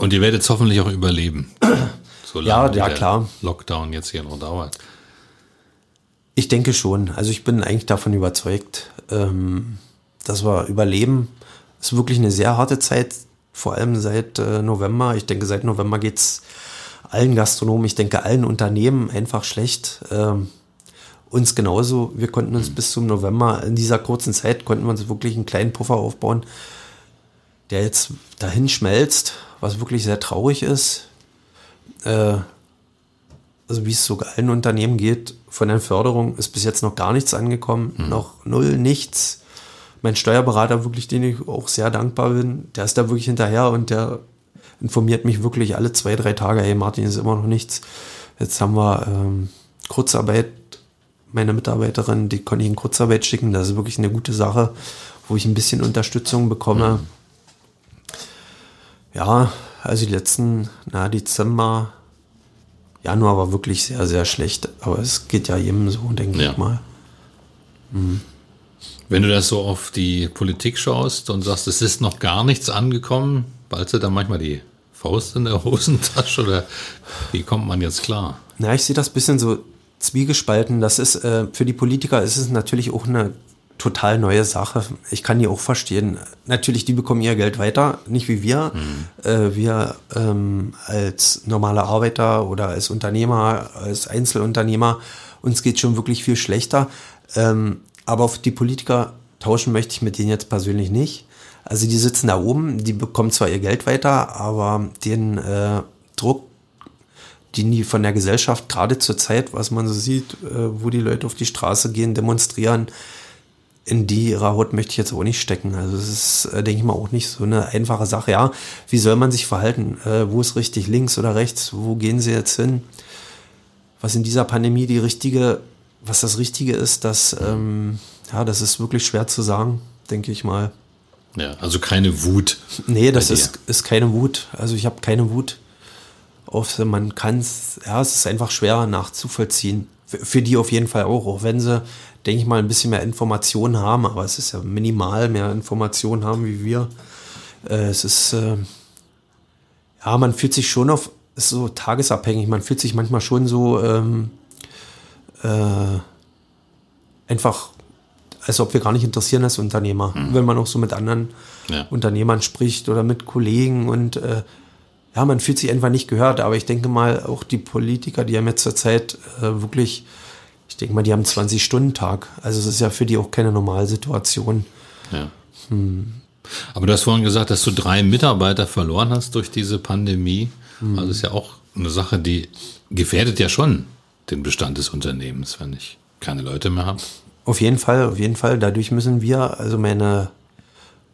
Und ihr werdet es hoffentlich auch überleben. *clears throat* Solange ja, ja, klar. Lockdown jetzt hier noch dauert. Ich denke schon. Also ich bin eigentlich davon überzeugt, ähm, dass wir überleben. Es ist wirklich eine sehr harte Zeit vor allem seit äh, November. Ich denke, seit November geht es allen Gastronomen, ich denke allen Unternehmen einfach schlecht. Ähm, uns genauso. Wir konnten uns bis zum November, in dieser kurzen Zeit, konnten wir uns wirklich einen kleinen Puffer aufbauen, der jetzt dahin schmelzt, was wirklich sehr traurig ist. Äh, also wie es so allen Unternehmen geht, von der Förderung ist bis jetzt noch gar nichts angekommen, mhm. noch null, nichts mein Steuerberater wirklich, den ich auch sehr dankbar bin, der ist da wirklich hinterher und der informiert mich wirklich alle zwei, drei Tage, hey Martin, ist immer noch nichts. Jetzt haben wir ähm, Kurzarbeit, meine Mitarbeiterin, die konnte ich in Kurzarbeit schicken, das ist wirklich eine gute Sache, wo ich ein bisschen Unterstützung bekomme. Mhm. Ja, also die letzten, na, Dezember, Januar war wirklich sehr, sehr schlecht, aber es geht ja jedem so, denke ja. ich mal. Mhm. Wenn du das so auf die Politik schaust und sagst, es ist noch gar nichts angekommen, bald du dann manchmal die Faust in der Hosentasche oder wie kommt man jetzt klar? Na, ich sehe das ein bisschen so zwiegespalten. Das ist äh, für die Politiker ist es natürlich auch eine total neue Sache. Ich kann die auch verstehen. Natürlich, die bekommen ihr Geld weiter, nicht wie wir. Mhm. Äh, wir ähm, als normale Arbeiter oder als Unternehmer, als Einzelunternehmer, uns geht schon wirklich viel schlechter. Ähm, aber auf die Politiker tauschen möchte ich mit denen jetzt persönlich nicht. Also die sitzen da oben, die bekommen zwar ihr Geld weiter, aber den äh, Druck, den die von der Gesellschaft gerade zur Zeit, was man so sieht, äh, wo die Leute auf die Straße gehen, demonstrieren, in die ihrer Haut möchte ich jetzt auch nicht stecken. Also es ist, äh, denke ich mal, auch nicht so eine einfache Sache. Ja, wie soll man sich verhalten? Äh, wo ist richtig, links oder rechts? Wo gehen sie jetzt hin? Was in dieser Pandemie die richtige was das Richtige ist, das, ähm, ja, das ist wirklich schwer zu sagen, denke ich mal. Ja, also keine Wut. Nee, das ist, ist keine Wut. Also ich habe keine Wut. Auf, man kann es, ja, es ist einfach schwer nachzuvollziehen. Für, für, die auf jeden Fall auch, auch wenn sie, denke ich mal, ein bisschen mehr Informationen haben, aber es ist ja minimal mehr Informationen haben wie wir. Äh, es ist, äh, ja, man fühlt sich schon auf, ist so tagesabhängig, man fühlt sich manchmal schon so, ähm, äh, einfach, als ob wir gar nicht interessieren als Unternehmer. Mhm. Wenn man auch so mit anderen ja. Unternehmern spricht oder mit Kollegen und äh, ja, man fühlt sich einfach nicht gehört. Aber ich denke mal, auch die Politiker, die haben jetzt zurzeit äh, wirklich, ich denke mal, die haben 20-Stunden-Tag. Also es ist ja für die auch keine Normalsituation. Ja. Hm. Aber du hast vorhin gesagt, dass du drei Mitarbeiter verloren hast durch diese Pandemie. Hm. Also ist ja auch eine Sache, die gefährdet ja schon den Bestand des Unternehmens, wenn ich keine Leute mehr habe. Auf jeden Fall, auf jeden Fall. Dadurch müssen wir, also meine,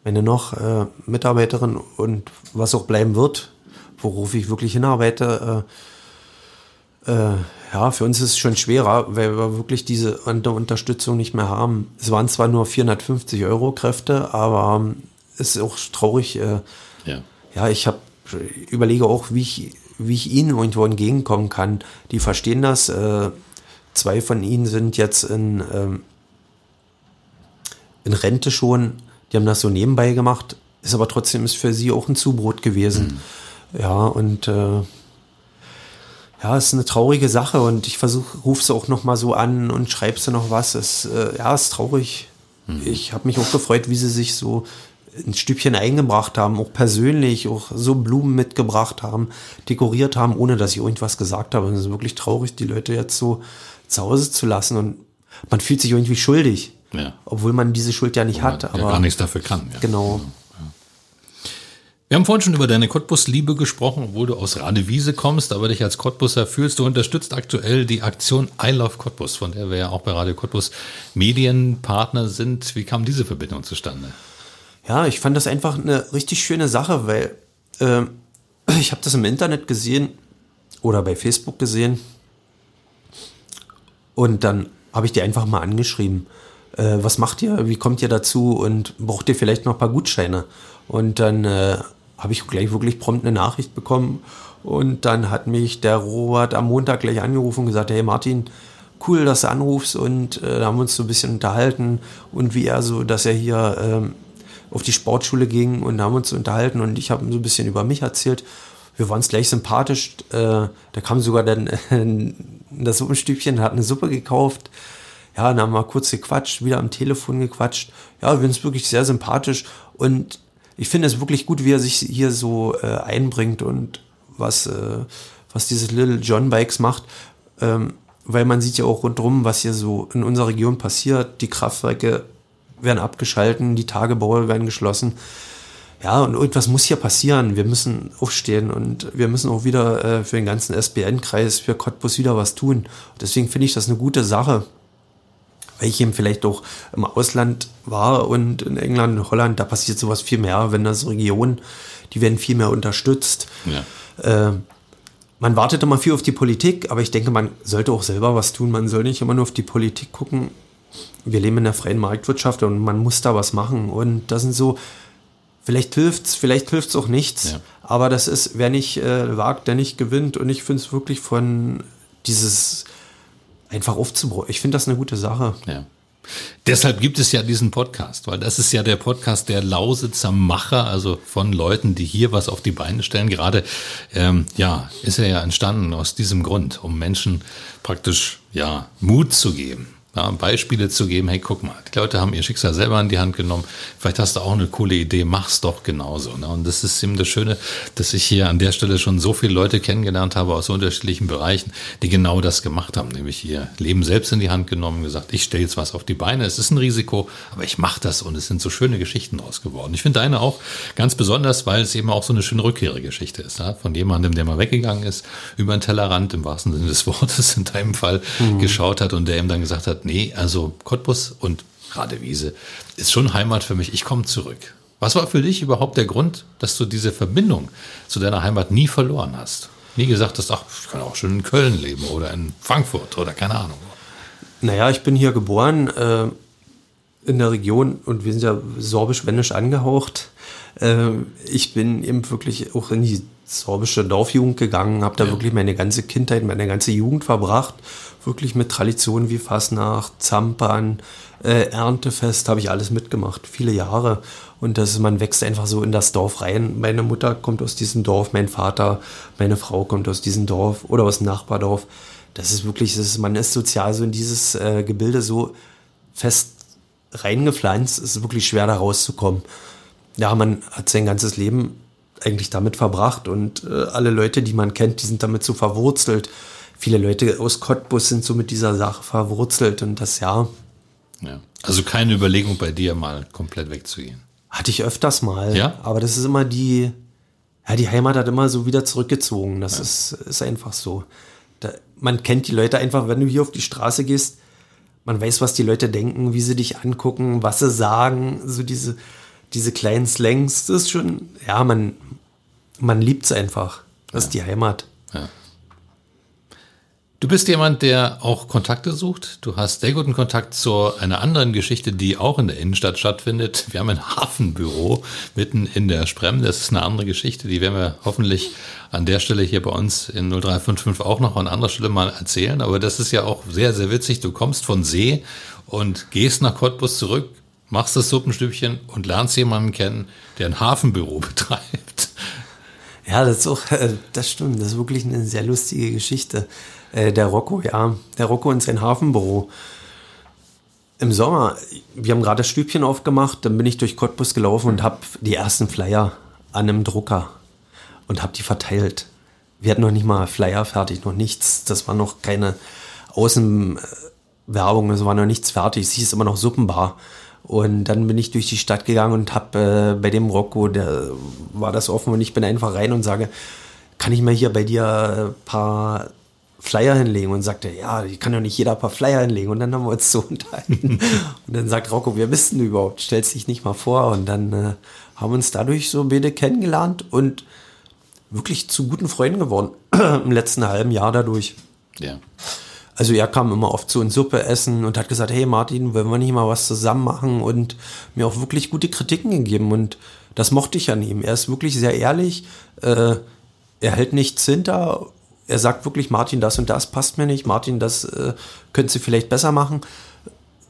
meine noch äh, Mitarbeiterin und was auch bleiben wird, worauf ich wirklich hinarbeite, äh, äh, ja, für uns ist es schon schwerer, weil wir wirklich diese Unterstützung nicht mehr haben. Es waren zwar nur 450 Euro Kräfte, aber ähm, es ist auch traurig. Äh, ja. ja, ich habe überlege auch, wie ich wie ich ihnen irgendwo entgegenkommen kann. Die verstehen das. Äh, zwei von ihnen sind jetzt in, ähm, in Rente schon. Die haben das so nebenbei gemacht. Ist aber trotzdem ist für sie auch ein Zubrot gewesen. Mhm. Ja, und äh, ja, es ist eine traurige Sache und ich versuche, ruf sie auch noch mal so an und schreibe sie noch was. Es, äh, ja, ist traurig. Mhm. Ich habe mich auch gefreut, wie sie sich so ein Stübchen eingebracht haben, auch persönlich, auch so Blumen mitgebracht haben, dekoriert haben, ohne dass ich irgendwas gesagt habe. Und es ist wirklich traurig, die Leute jetzt so zu Hause zu lassen und man fühlt sich irgendwie schuldig. Ja. Obwohl man diese Schuld ja nicht Wo hat. Aber ja gar nichts dafür kann. Ja. Genau. Wir haben vorhin schon über deine Cottbus-Liebe gesprochen, obwohl du aus Radewiese kommst, aber dich als Cottbusser fühlst. Du unterstützt aktuell die Aktion I Love Cottbus, von der wir ja auch bei Radio Cottbus Medienpartner sind. Wie kam diese Verbindung zustande? Ja, ich fand das einfach eine richtig schöne Sache, weil äh, *clears throat* ich habe das im Internet gesehen oder bei Facebook gesehen und dann habe ich die einfach mal angeschrieben. Äh, was macht ihr? Wie kommt ihr dazu? Und braucht ihr vielleicht noch ein paar Gutscheine? Und dann äh, habe ich gleich wirklich prompt eine Nachricht bekommen. Und dann hat mich der Robert am Montag gleich angerufen und gesagt, hey Martin, cool, dass du anrufst. Und äh, da haben wir uns so ein bisschen unterhalten und wie er so, dass er hier ähm, auf die Sportschule ging und haben uns unterhalten und ich habe ihm so ein bisschen über mich erzählt. Wir waren uns gleich sympathisch. Äh, da kam sogar dann äh, *laughs* das Suppenstübchen, hat eine Suppe gekauft. Ja, dann haben wir kurz gequatscht, wieder am Telefon gequatscht. Ja, wir sind wirklich sehr sympathisch und ich finde es wirklich gut, wie er sich hier so äh, einbringt und was, äh, was dieses Little John Bikes macht. Ähm, weil man sieht ja auch rundherum, was hier so in unserer Region passiert. Die Kraftwerke werden abgeschalten, die Tagebaue werden geschlossen. Ja, und irgendwas muss hier passieren. Wir müssen aufstehen und wir müssen auch wieder äh, für den ganzen SBN-Kreis, für Cottbus wieder was tun. Deswegen finde ich das eine gute Sache weil ich eben vielleicht auch im Ausland war und in England, in Holland, da passiert sowas viel mehr, wenn das Regionen, die werden viel mehr unterstützt. Ja. Äh, man wartet immer viel auf die Politik, aber ich denke, man sollte auch selber was tun. Man soll nicht immer nur auf die Politik gucken. Wir leben in der freien Marktwirtschaft und man muss da was machen. Und das sind so, vielleicht hilft's, vielleicht hilft's auch nichts. Ja. Aber das ist, wer nicht äh, wagt, der nicht gewinnt. Und ich finde es wirklich von dieses einfach aufzubräuchen. Ich finde das eine gute Sache. Ja. Deshalb gibt es ja diesen Podcast, weil das ist ja der Podcast der Lausitzer Macher, also von Leuten, die hier was auf die Beine stellen. Gerade, ähm, ja, ist er ja entstanden aus diesem Grund, um Menschen praktisch, ja, Mut zu geben ja, Beispiele zu geben, hey, guck mal, die Leute haben ihr Schicksal selber in die Hand genommen, vielleicht hast du auch eine coole Idee, mach's doch genauso. Ne? Und das ist eben das Schöne, dass ich hier an der Stelle schon so viele Leute kennengelernt habe aus unterschiedlichen Bereichen, die genau das gemacht haben, nämlich ihr Leben selbst in die Hand genommen, gesagt, ich stelle jetzt was auf die Beine, es ist ein Risiko, aber ich mache das und es sind so schöne Geschichten draus geworden. Ich finde deine auch ganz besonders, weil es eben auch so eine schöne Rückkehregeschichte ist, ja? von jemandem, der mal weggegangen ist, über den Tellerrand im wahrsten Sinne des Wortes in deinem Fall mhm. geschaut hat und der ihm dann gesagt hat, nee, also Cottbus und Radewiese ist schon Heimat für mich. Ich komme zurück. Was war für dich überhaupt der Grund, dass du diese Verbindung zu deiner Heimat nie verloren hast? Nie gesagt hast, ach, ich kann auch schon in Köln leben oder in Frankfurt oder keine Ahnung. Naja, ich bin hier geboren äh, in der Region und wir sind ja sorbisch-wendisch angehaucht. Äh, ich bin eben wirklich auch in die sorbische Dorfjugend gegangen, habe da ja. wirklich meine ganze Kindheit, meine ganze Jugend verbracht wirklich mit Traditionen wie Fasnacht, Zampern, äh, Erntefest, habe ich alles mitgemacht, viele Jahre. Und das, man wächst einfach so in das Dorf rein. Meine Mutter kommt aus diesem Dorf, mein Vater, meine Frau kommt aus diesem Dorf oder aus dem Nachbardorf. Das ist wirklich, das ist, man ist sozial so in dieses äh, Gebilde so fest reingepflanzt, es ist wirklich schwer da rauszukommen. Ja, man hat sein ganzes Leben eigentlich damit verbracht und äh, alle Leute, die man kennt, die sind damit so verwurzelt viele Leute aus Cottbus sind so mit dieser Sache verwurzelt und das ja. Ja. Also keine Überlegung bei dir mal komplett wegzugehen. Hatte ich öfters mal. Ja. Aber das ist immer die, ja, die Heimat hat immer so wieder zurückgezogen. Das ja. ist, ist einfach so. Da, man kennt die Leute einfach, wenn du hier auf die Straße gehst, man weiß, was die Leute denken, wie sie dich angucken, was sie sagen, so diese, diese kleinen Slangs, das ist schon, ja, man, man liebt es einfach. Das ja. ist die Heimat. Ja. Du bist jemand, der auch Kontakte sucht. Du hast sehr guten Kontakt zu einer anderen Geschichte, die auch in der Innenstadt stattfindet. Wir haben ein Hafenbüro mitten in der Sprem. Das ist eine andere Geschichte, die werden wir hoffentlich an der Stelle hier bei uns in 0355 auch noch an anderer Stelle mal erzählen. Aber das ist ja auch sehr, sehr witzig. Du kommst von See und gehst nach Cottbus zurück, machst das Suppenstübchen und lernst jemanden kennen, der ein Hafenbüro *laughs* betreibt. Ja, das ist auch, das stimmt. Das ist wirklich eine sehr lustige Geschichte. Äh, der Rocco, ja, der Rocco in sein Hafenbüro. im Sommer, wir haben gerade das Stübchen aufgemacht, dann bin ich durch Cottbus gelaufen und habe die ersten Flyer an einem Drucker und habe die verteilt. Wir hatten noch nicht mal Flyer fertig, noch nichts. Das war noch keine Außenwerbung, es war noch nichts fertig. Es hieß immer noch Suppenbar. Und dann bin ich durch die Stadt gegangen und habe äh, bei dem Rocco, der war das offen und ich bin einfach rein und sage, kann ich mal hier bei dir ein paar Flyer hinlegen und sagte, ja, ich kann doch nicht jeder ein paar Flyer hinlegen. Und dann haben wir uns so *laughs* unterhalten. und dann sagt Rocco, wer bist denn überhaupt? Stellst dich nicht mal vor. Und dann äh, haben wir uns dadurch so beide kennengelernt und wirklich zu guten Freunden geworden *clears throat* im letzten halben Jahr dadurch. Ja. Also er kam immer oft zu uns Suppe essen und hat gesagt, hey Martin, wollen wir nicht mal was zusammen machen und mir auch wirklich gute Kritiken gegeben und das mochte ich an ihm. Er ist wirklich sehr ehrlich, äh, er hält nichts hinter, er sagt wirklich, Martin, das und das passt mir nicht, Martin, das äh, könntest du vielleicht besser machen.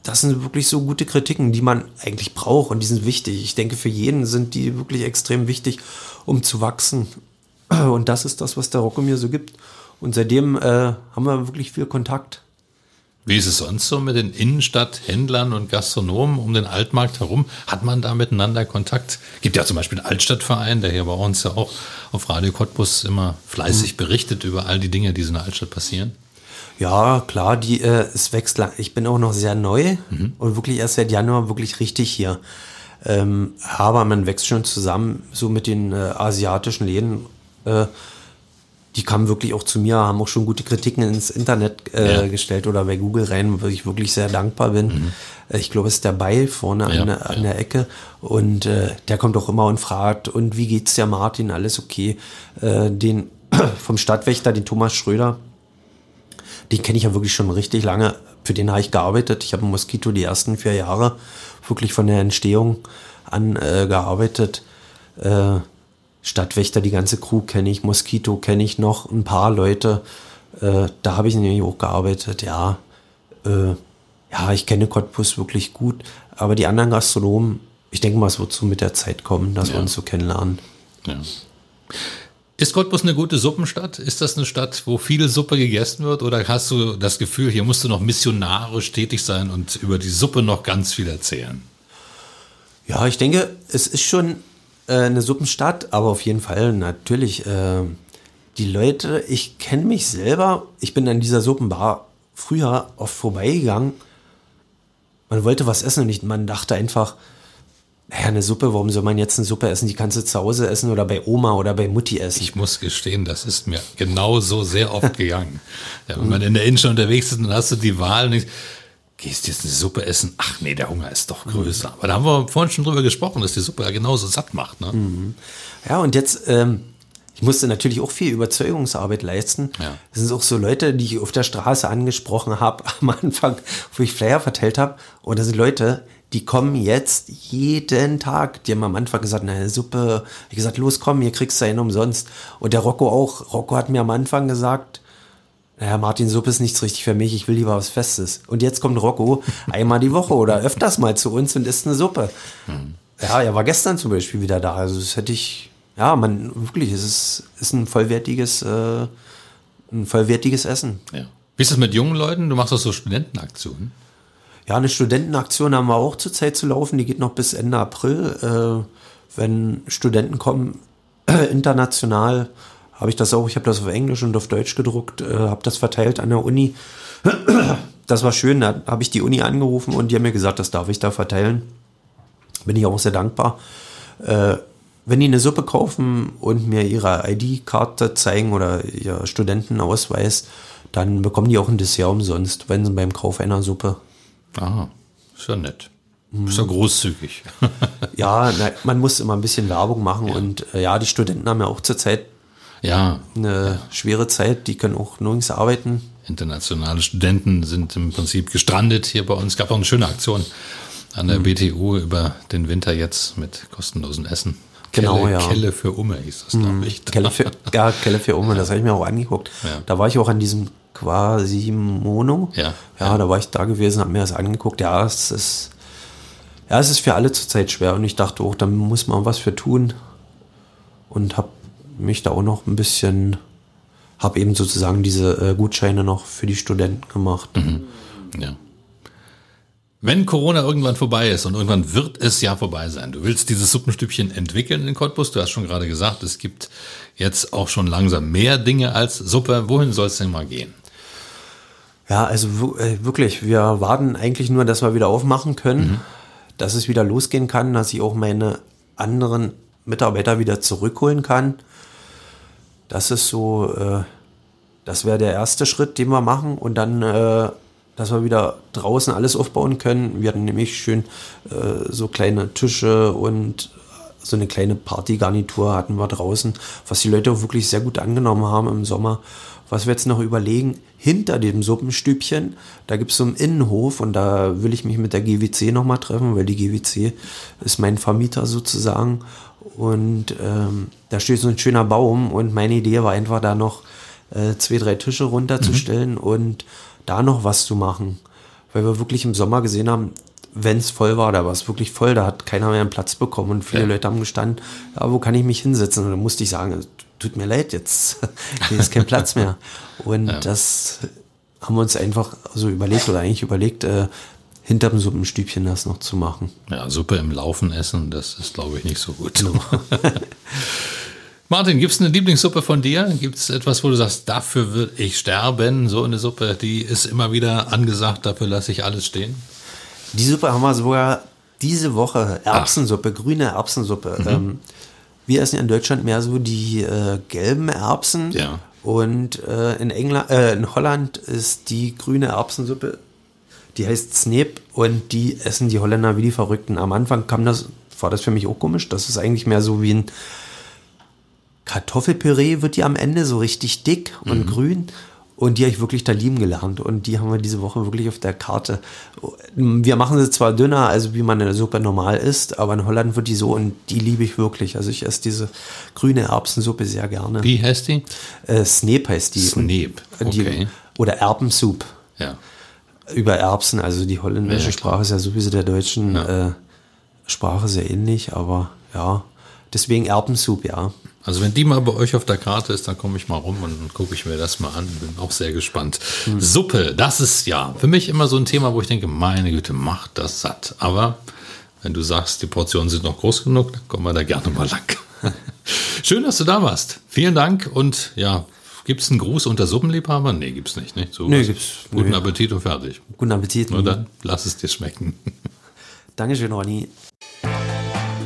Das sind wirklich so gute Kritiken, die man eigentlich braucht und die sind wichtig. Ich denke, für jeden sind die wirklich extrem wichtig, um zu wachsen. Und das ist das, was der Rocco mir so gibt. Und seitdem äh, haben wir wirklich viel Kontakt. Wie ist es sonst so mit den Innenstadthändlern und Gastronomen um den Altmarkt herum? Hat man da miteinander Kontakt? Gibt ja zum Beispiel einen Altstadtverein, der hier bei uns ja auch auf Radio Cottbus immer fleißig mhm. berichtet über all die Dinge, die so in der Altstadt passieren. Ja, klar, die, äh, es wächst lang. Ich bin auch noch sehr neu mhm. und wirklich erst seit Januar wirklich richtig hier. Ähm, aber man wächst schon zusammen, so mit den äh, asiatischen Läden. Äh, die kamen wirklich auch zu mir, haben auch schon gute Kritiken ins Internet äh, ja. gestellt oder bei Google rein, wo ich wirklich sehr dankbar bin. Mhm. Äh, ich glaube, es ist der Bei vorne ja, an, der, an der Ecke und äh, der kommt auch immer und fragt, und wie geht's der Martin? Alles okay. Äh, den *clears throat* vom Stadtwächter, den Thomas Schröder, den kenne ich ja wirklich schon richtig lange. Für den habe ich gearbeitet. Ich habe im Moskito die ersten vier Jahre wirklich von der Entstehung an äh, gearbeitet. Stadtwächter, die ganze Crew kenne ich, Moskito kenne ich noch, ein paar Leute. Äh, da habe ich nämlich auch gearbeitet, ja. Äh, ja, ich kenne Cottbus wirklich gut, aber die anderen Gastronomen, ich denke mal, es wird so mit der Zeit kommen, dass ja. wir uns so kennenlernen. Ja. Ist Cottbus eine gute Suppenstadt? Ist das eine Stadt, wo viel Suppe gegessen wird? Oder hast du das Gefühl, hier musst du noch missionarisch tätig sein und über die Suppe noch ganz viel erzählen? Ja, ich denke, es ist schon äh, eine Suppenstadt, aber auf jeden Fall natürlich äh, die Leute, ich kenne mich selber, ich bin an dieser Suppenbar früher oft vorbeigegangen. Man wollte was essen und ich, man dachte einfach, naja, eine Suppe, warum soll man jetzt eine Suppe essen? Die kannst du zu Hause essen oder bei Oma oder bei Mutti essen. Ich muss gestehen, das ist mir genauso sehr oft *laughs* gegangen. ja, wenn man in der Innenstadt unterwegs ist, dann hast du die Wahl. Und gehst jetzt eine Suppe essen? Ach nee, der Hunger ist doch größer. Aber da haben wir vorhin schon drüber gesprochen, dass die Suppe ja genauso satt macht. Ne? Mhm. Ja, und jetzt, ähm, ich musste natürlich auch viel Überzeugungsarbeit leisten. Ja. Das sind auch so Leute, die ich auf der Straße angesprochen habe *laughs* am Anfang, wo ich Flyer verteilt habe. Und das sind Leute, die kommen jetzt jeden Tag. Die haben am Anfang gesagt, na, Suppe. Ich gesagt, los, komm, hier kriegst du einen umsonst. Und der Rocco auch. Rocco hat mir am Anfang gesagt, naja, Martin, Suppe ist nichts richtig für mich, ich will lieber was Festes. Und jetzt kommt Rocco *laughs* einmal die Woche oder öfters mal zu uns und isst eine Suppe. Mhm. Ja, er war gestern zum Beispiel wieder da. Also das hätte ich, ja, man, wirklich, es ist, ist ein vollwertiges, äh, ein vollwertiges Essen. Ja. Wie ist es mit jungen Leuten? Du machst auch so Studentenaktionen. Ja, eine Studentenaktion haben wir auch zurzeit zu laufen. Die geht noch bis Ende April. Äh, wenn Studenten kommen, *clears throat* international, habe ich das auch, ich habe das auf Englisch und auf Deutsch gedruckt, äh, habe das verteilt an der Uni. *clears throat* Das war schön, da habe ich die Uni angerufen und die haben mir gesagt, das darf ich da verteilen. Bin ich auch sehr dankbar. Äh, wenn die eine Suppe kaufen und mir ihre ID-Karte zeigen oder ihr Studentenausweis, dann bekommen die auch ein Dessert umsonst, wenn sie beim Kauf einer Suppe. Aha, ist ja nett. Ist ja großzügig. *laughs* ja, na, man muss immer ein bisschen Werbung machen ja. und äh, ja, die Studenten haben ja auch zurzeit ja. Eine schwere Zeit, die können auch nirgends arbeiten. Internationale Studenten sind im Prinzip gestrandet hier bei uns. Es gab auch eine schöne Aktion an der mhm. BTU über den Winter jetzt mit kostenlosen Essen. Genau, Kelle, ja. Kelle für Umme hieß das, glaube mhm. ich. *laughs* Kelle für, ja, Kelle für Umme, das habe ich mir auch angeguckt. Ja. Da war ich auch an diesem Quasimono. Ja, ja, ja, da war ich da gewesen, habe mir das angeguckt. Ja, es ist, ja, es ist für alle zurzeit schwer und ich dachte auch, da muss man was für tun und habe mich da auch noch ein bisschen, habe eben sozusagen diese äh, Gutscheine noch für die Studenten gemacht. Mhm. Ja. Wenn Corona irgendwann vorbei ist und irgendwann wird es ja vorbei sein, du willst dieses Suppenstübchen entwickeln in Cottbus, du hast schon gerade gesagt, es gibt jetzt auch schon langsam mehr Dinge als Suppe. Wohin soll es denn mal gehen? Ja, also äh, wirklich, wir warten eigentlich nur, dass wir wieder aufmachen können, mhm. dass es wieder losgehen kann, dass ich auch meine anderen Mitarbeiter wieder zurückholen kann. Das ist so, äh, das wäre der erste Schritt, den wir machen und dann, äh, dass wir wieder draußen alles aufbauen können. Wir hatten nämlich schön äh, so kleine Tische und so eine kleine Partygarnitur hatten wir draußen, was die Leute auch wirklich sehr gut angenommen haben im Sommer. Was wir jetzt noch überlegen, hinter dem Suppenstübchen, da gibt es so einen Innenhof und da will ich mich mit der GWC nochmal treffen, weil die GWC ist mein Vermieter sozusagen. Und ähm, da steht so ein schöner Baum und meine Idee war einfach da noch äh, zwei, drei Tische runterzustellen mhm. und da noch was zu machen. Weil wir wirklich im Sommer gesehen haben, wenn es voll war, da war es wirklich voll, da hat keiner mehr einen Platz bekommen und viele ja. Leute haben gestanden, ja, wo kann ich mich hinsetzen? Und da musste ich sagen, tut mir leid, jetzt *laughs* hier ist kein Platz mehr. Und *laughs* ja. das haben wir uns einfach so überlegt oder eigentlich überlegt, äh, hinter dem Suppenstübchen das noch zu machen. Ja, Suppe im Laufen essen, das ist, glaube ich, nicht so gut. Genau. *laughs* Martin, gibt es eine Lieblingssuppe von dir? Gibt es etwas, wo du sagst, dafür würde ich sterben? So eine Suppe, die ist immer wieder angesagt, dafür lasse ich alles stehen? Die Suppe haben wir sogar diese Woche. Erbsensuppe, Ach. grüne Erbsensuppe. Mhm. Ähm, wir essen ja in Deutschland mehr so die äh, gelben Erbsen. Ja. Und äh, in England, äh, in Holland ist die grüne Erbsensuppe, die heißt Sneep und die essen die Holländer wie die Verrückten. Am Anfang kam das, war das für mich auch komisch. Das ist eigentlich mehr so wie ein Kartoffelpüree, wird die am Ende so richtig dick und mhm. grün. Und die habe ich wirklich da lieben gelernt. Und die haben wir diese Woche wirklich auf der Karte. Wir machen sie zwar dünner, also wie man eine Suppe normal isst, aber in Holland wird die so und die liebe ich wirklich. Also ich esse diese grüne Erbsensuppe sehr gerne. Wie heißt die? Äh, Sneep heißt die. Sneep, okay. Die, oder Erbensoup. Ja. Über Erbsen, also die holländische ja, Sprache ist ja sowieso der deutschen ja. äh, Sprache sehr ähnlich, aber ja, deswegen Erbensoup, ja. Also wenn die mal bei euch auf der Karte ist, dann komme ich mal rum und gucke ich mir das mal an. Bin auch sehr gespannt. Mhm. Suppe, das ist ja für mich immer so ein Thema, wo ich denke, meine Güte, macht das satt. Aber wenn du sagst, die Portionen sind noch groß genug, dann kommen wir da gerne mal lang. *laughs* Schön, dass du da warst. Vielen Dank und ja, Gibt es einen Gruß unter Suppenliebhaber? Nee, gibt es nicht. nicht? So nee, gibt's. Guten nee. Appetit und fertig. Guten Appetit. Nur dann lass es dir schmecken. *laughs* Dankeschön, Ronny.